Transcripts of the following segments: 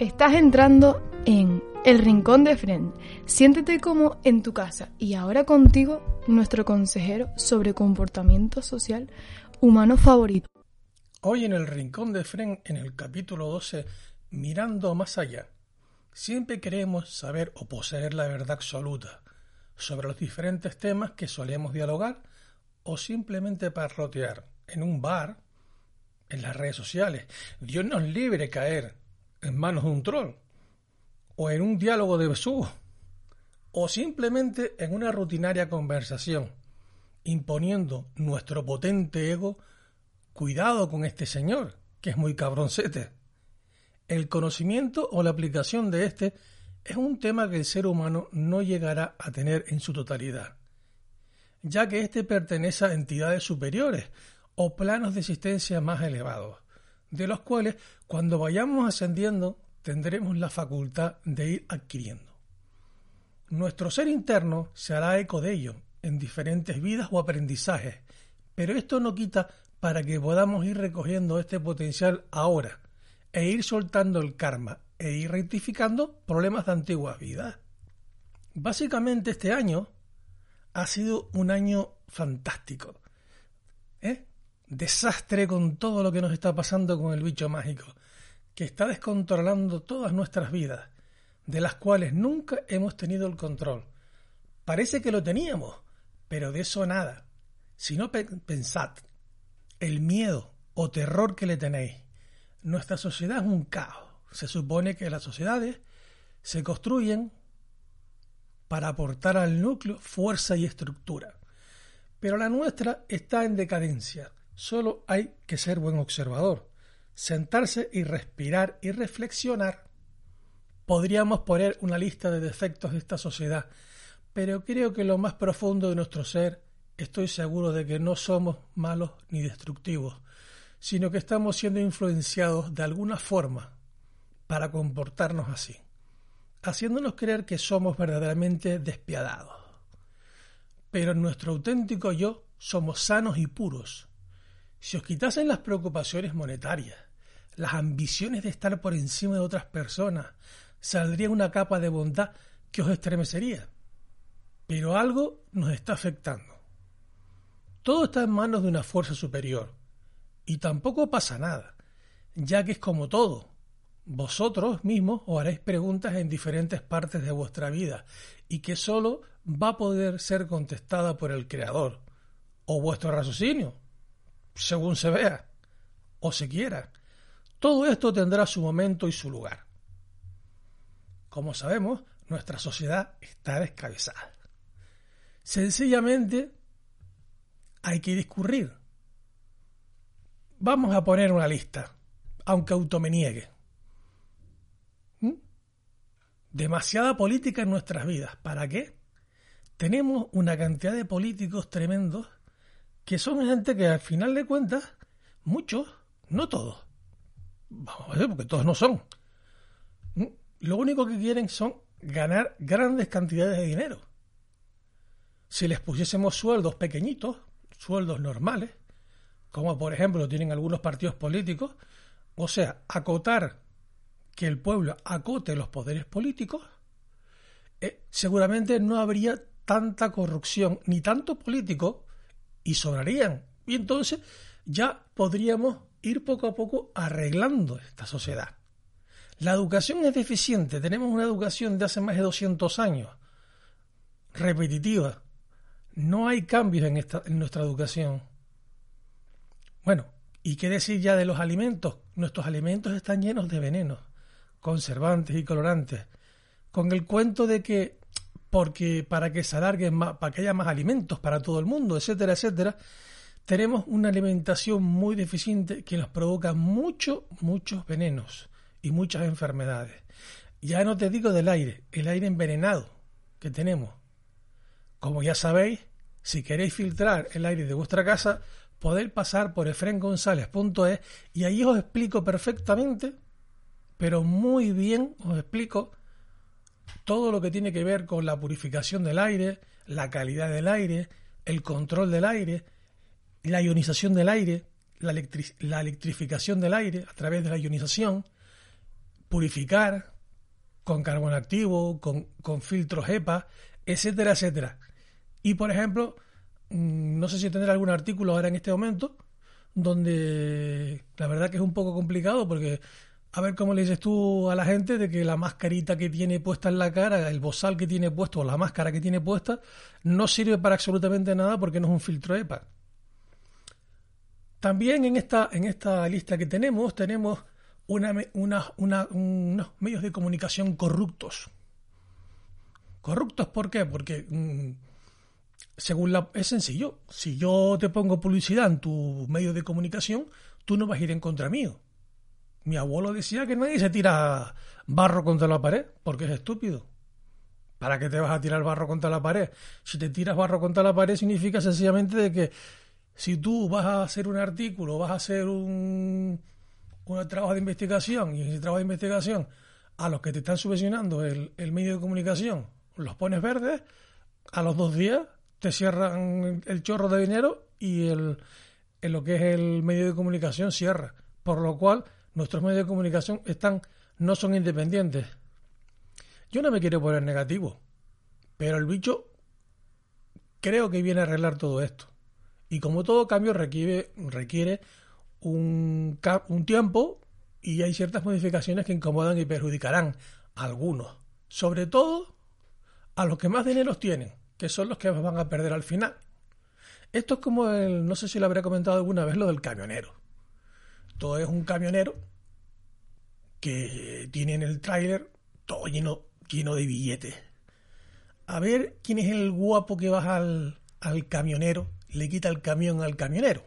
Estás entrando en El Rincón de Friend. Siéntete como en tu casa y ahora contigo nuestro consejero sobre comportamiento social humano favorito. Hoy en El Rincón de Friend, en el capítulo 12, Mirando más allá. Siempre queremos saber o poseer la verdad absoluta sobre los diferentes temas que solemos dialogar o simplemente parrotear en un bar, en las redes sociales. Dios nos libre caer en manos de un troll, o en un diálogo de besugo, o simplemente en una rutinaria conversación, imponiendo nuestro potente ego, cuidado con este señor, que es muy cabroncete. El conocimiento o la aplicación de este es un tema que el ser humano no llegará a tener en su totalidad, ya que éste pertenece a entidades superiores o planos de existencia más elevados, de los cuales cuando vayamos ascendiendo tendremos la facultad de ir adquiriendo. Nuestro ser interno se hará eco de ello en diferentes vidas o aprendizajes, pero esto no quita para que podamos ir recogiendo este potencial ahora e ir soltando el karma e ir rectificando problemas de antiguas vidas. Básicamente este año ha sido un año fantástico. ¿eh? Desastre con todo lo que nos está pasando con el bicho mágico, que está descontrolando todas nuestras vidas, de las cuales nunca hemos tenido el control. Parece que lo teníamos, pero de eso nada. Si no pensad, el miedo o terror que le tenéis. Nuestra sociedad es un caos. Se supone que las sociedades se construyen para aportar al núcleo fuerza y estructura. Pero la nuestra está en decadencia Solo hay que ser buen observador, sentarse y respirar y reflexionar. Podríamos poner una lista de defectos de esta sociedad, pero creo que lo más profundo de nuestro ser estoy seguro de que no somos malos ni destructivos, sino que estamos siendo influenciados de alguna forma para comportarnos así, haciéndonos creer que somos verdaderamente despiadados. Pero en nuestro auténtico yo somos sanos y puros, si os quitasen las preocupaciones monetarias, las ambiciones de estar por encima de otras personas, saldría una capa de bondad que os estremecería. Pero algo nos está afectando. Todo está en manos de una fuerza superior. Y tampoco pasa nada, ya que es como todo. Vosotros mismos os haréis preguntas en diferentes partes de vuestra vida y que sólo va a poder ser contestada por el Creador o vuestro raciocinio según se vea o se quiera. Todo esto tendrá su momento y su lugar. Como sabemos, nuestra sociedad está descabezada. Sencillamente hay que discurrir. Vamos a poner una lista, aunque auto me niegue. ¿Mm? Demasiada política en nuestras vidas. ¿Para qué? Tenemos una cantidad de políticos tremendos que son gente que al final de cuentas, muchos, no todos, vamos a ver, porque todos no son, lo único que quieren son ganar grandes cantidades de dinero. Si les pusiésemos sueldos pequeñitos, sueldos normales, como por ejemplo tienen algunos partidos políticos, o sea, acotar que el pueblo acote los poderes políticos, eh, seguramente no habría tanta corrupción ni tanto político y sobrarían. Y entonces ya podríamos ir poco a poco arreglando esta sociedad. La educación es deficiente, tenemos una educación de hace más de 200 años, repetitiva. No hay cambios en, esta, en nuestra educación. Bueno, ¿y qué decir ya de los alimentos? Nuestros alimentos están llenos de venenos, conservantes y colorantes, con el cuento de que porque para que se alarguen más, para que haya más alimentos para todo el mundo, etcétera, etcétera, tenemos una alimentación muy deficiente que nos provoca muchos, muchos venenos y muchas enfermedades. Ya no te digo del aire, el aire envenenado que tenemos. Como ya sabéis, si queréis filtrar el aire de vuestra casa, podéis pasar por efrengonzalez.es y ahí os explico perfectamente, pero muy bien os explico todo lo que tiene que ver con la purificación del aire, la calidad del aire, el control del aire, la ionización del aire, la, electrificación del aire a través de la ionización, purificar con carbón activo, con, con filtros EPA, etcétera, etcétera. Y por ejemplo, mm, no sé si tendré algún artículo ahora en este momento, donde la verdad que es un poco complicado porque a ver cómo le dices tú a la gente de que la mascarita que tiene puesta en la cara, el bozal que tiene puesto o la máscara que tiene puesta, no sirve para absolutamente nada porque no es un filtro EPA. También en esta, en esta lista que tenemos, tenemos una, unos medios de comunicación corruptos. ¿Corruptos por qué? Porque mm, según la, es sencillo. Si yo te pongo publicidad en tu medio de comunicación, tú no vas a ir en contra mío mi abuelo decía que nadie se tira barro contra la pared, porque es estúpido. ¿Para qué te vas a tirar barro contra la pared? Si te tiras barro contra la pared significa sencillamente de que si tú vas a hacer un artículo, vas a hacer un, un trabajo de investigación y ese trabajo de investigación a los que te están subvencionando el, el medio de comunicación los pones verdes, a los dos días te cierran el chorro de dinero y el, en lo que es el medio de comunicación cierra. Por lo cual nuestros medios de comunicación están, no son independientes. Yo no me quiero poner negativo, pero el bicho creo que viene a arreglar todo esto. Y como todo cambio requiere, requiere un, un tiempo y hay ciertas modificaciones que incomodan y perjudicarán a algunos. Sobre todo a los que más dinero tienen, que son los que van a perder al final. Esto es como el, no sé si lo habré comentado alguna vez, lo del camionero. Todo es un camionero que tiene en el tráiler todo lleno, lleno de billetes. A ver quién es el guapo que baja al, al camionero, le quita el camión al camionero.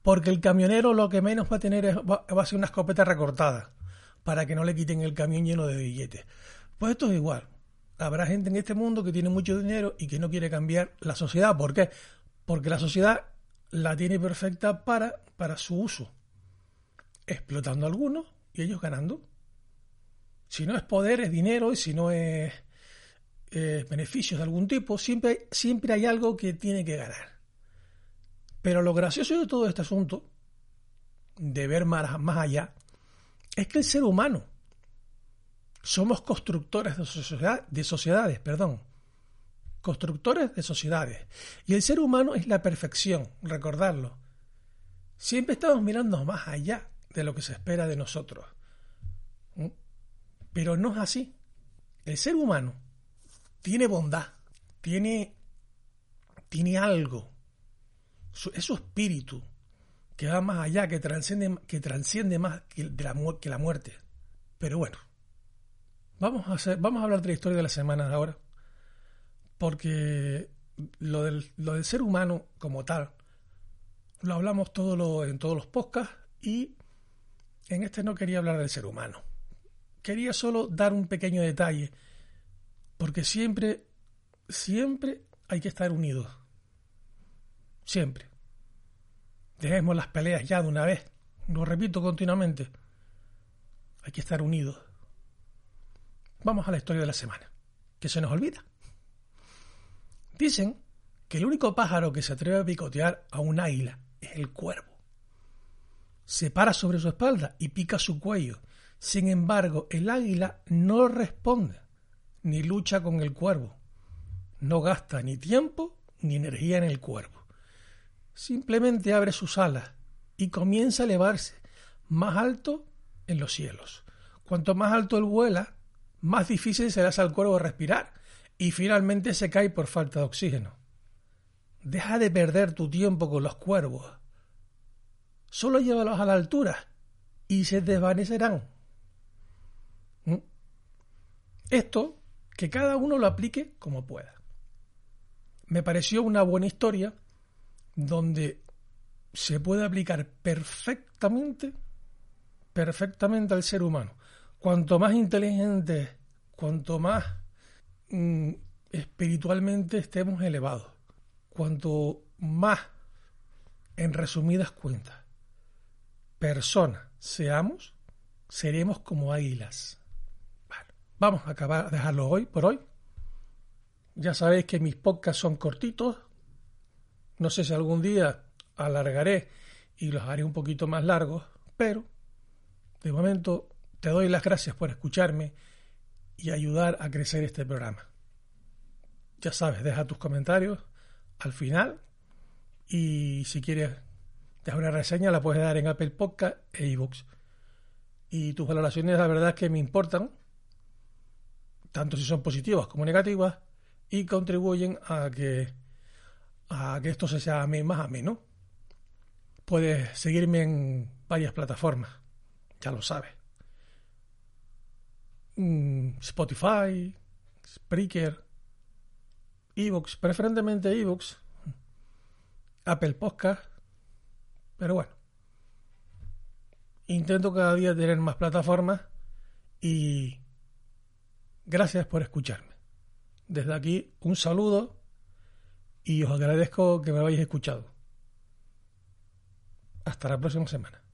Porque el camionero lo que menos va a tener es, va, a ser una escopeta recortada para que no le quiten el camión lleno de billetes. Pues esto es igual. Habrá gente en este mundo que tiene mucho dinero y que no quiere cambiar la sociedad. ¿Por qué? Porque la sociedad la tiene perfecta para, para su uso explotando a algunos y ellos ganando. Si no es poder, es dinero, y si no es beneficios de algún tipo, siempre, siempre hay algo que tiene que ganar. Pero lo gracioso de todo este asunto, de ver más, más allá, es que el ser humano somos constructores de, sociedad, de sociedades, perdón, constructores de sociedades. Y el ser humano es la perfección, recordarlo. Siempre estamos mirando más allá de lo que se espera de nosotros. ¿Mm? Pero no es así. El ser humano tiene bondad, tiene, tiene algo, es su espíritu que va más allá, que transciende más que, la, que la muerte. Pero bueno, vamos a, hacer, vamos a hablar de la historia de la semana ahora, porque lo del, lo del ser humano como tal, lo hablamos todo lo, en todos los podcasts y en este no quería hablar del ser humano. Quería solo dar un pequeño detalle, porque siempre, siempre hay que estar unidos. Siempre. Dejemos las peleas ya de una vez. Lo repito continuamente. Hay que estar unidos. Vamos a la historia de la semana, que se nos olvida. Dicen que el único pájaro que se atreve a picotear a un águila es el cuervo se para sobre su espalda y pica su cuello. Sin embargo, el águila no responde, ni lucha con el cuervo. No gasta ni tiempo ni energía en el cuervo. Simplemente abre sus alas y comienza a elevarse más alto en los cielos. Cuanto más alto él vuela, más difícil será al cuervo respirar y finalmente se cae por falta de oxígeno. Deja de perder tu tiempo con los cuervos solo llévalos a la altura y se desvanecerán. ¿Mm? Esto, que cada uno lo aplique como pueda. Me pareció una buena historia donde se puede aplicar perfectamente, perfectamente al ser humano. cuanto más inteligentes, cuanto más mm, espiritualmente estemos elevados, cuanto más, en resumidas cuentas, personas seamos, seremos como águilas. Bueno, vamos a acabar, a dejarlo hoy por hoy. Ya sabéis que mis podcasts son cortitos. No sé si algún día alargaré y los haré un poquito más largos, pero de momento te doy las gracias por escucharme y ayudar a crecer este programa. Ya sabes, deja tus comentarios al final y si quieres dejar una reseña la puedes dar en Apple Podcast e iBooks. Y tus valoraciones la verdad es que me importan, tanto si son positivas como negativas, y contribuyen a que, a que esto se sea más ameno. Puedes seguirme en varias plataformas, ya lo sabes. Mm, Spotify, Spreaker, Evox, preferentemente Evox, Apple Podcast, pero bueno, intento cada día tener más plataformas y gracias por escucharme. Desde aquí un saludo y os agradezco que me hayáis escuchado. Hasta la próxima semana.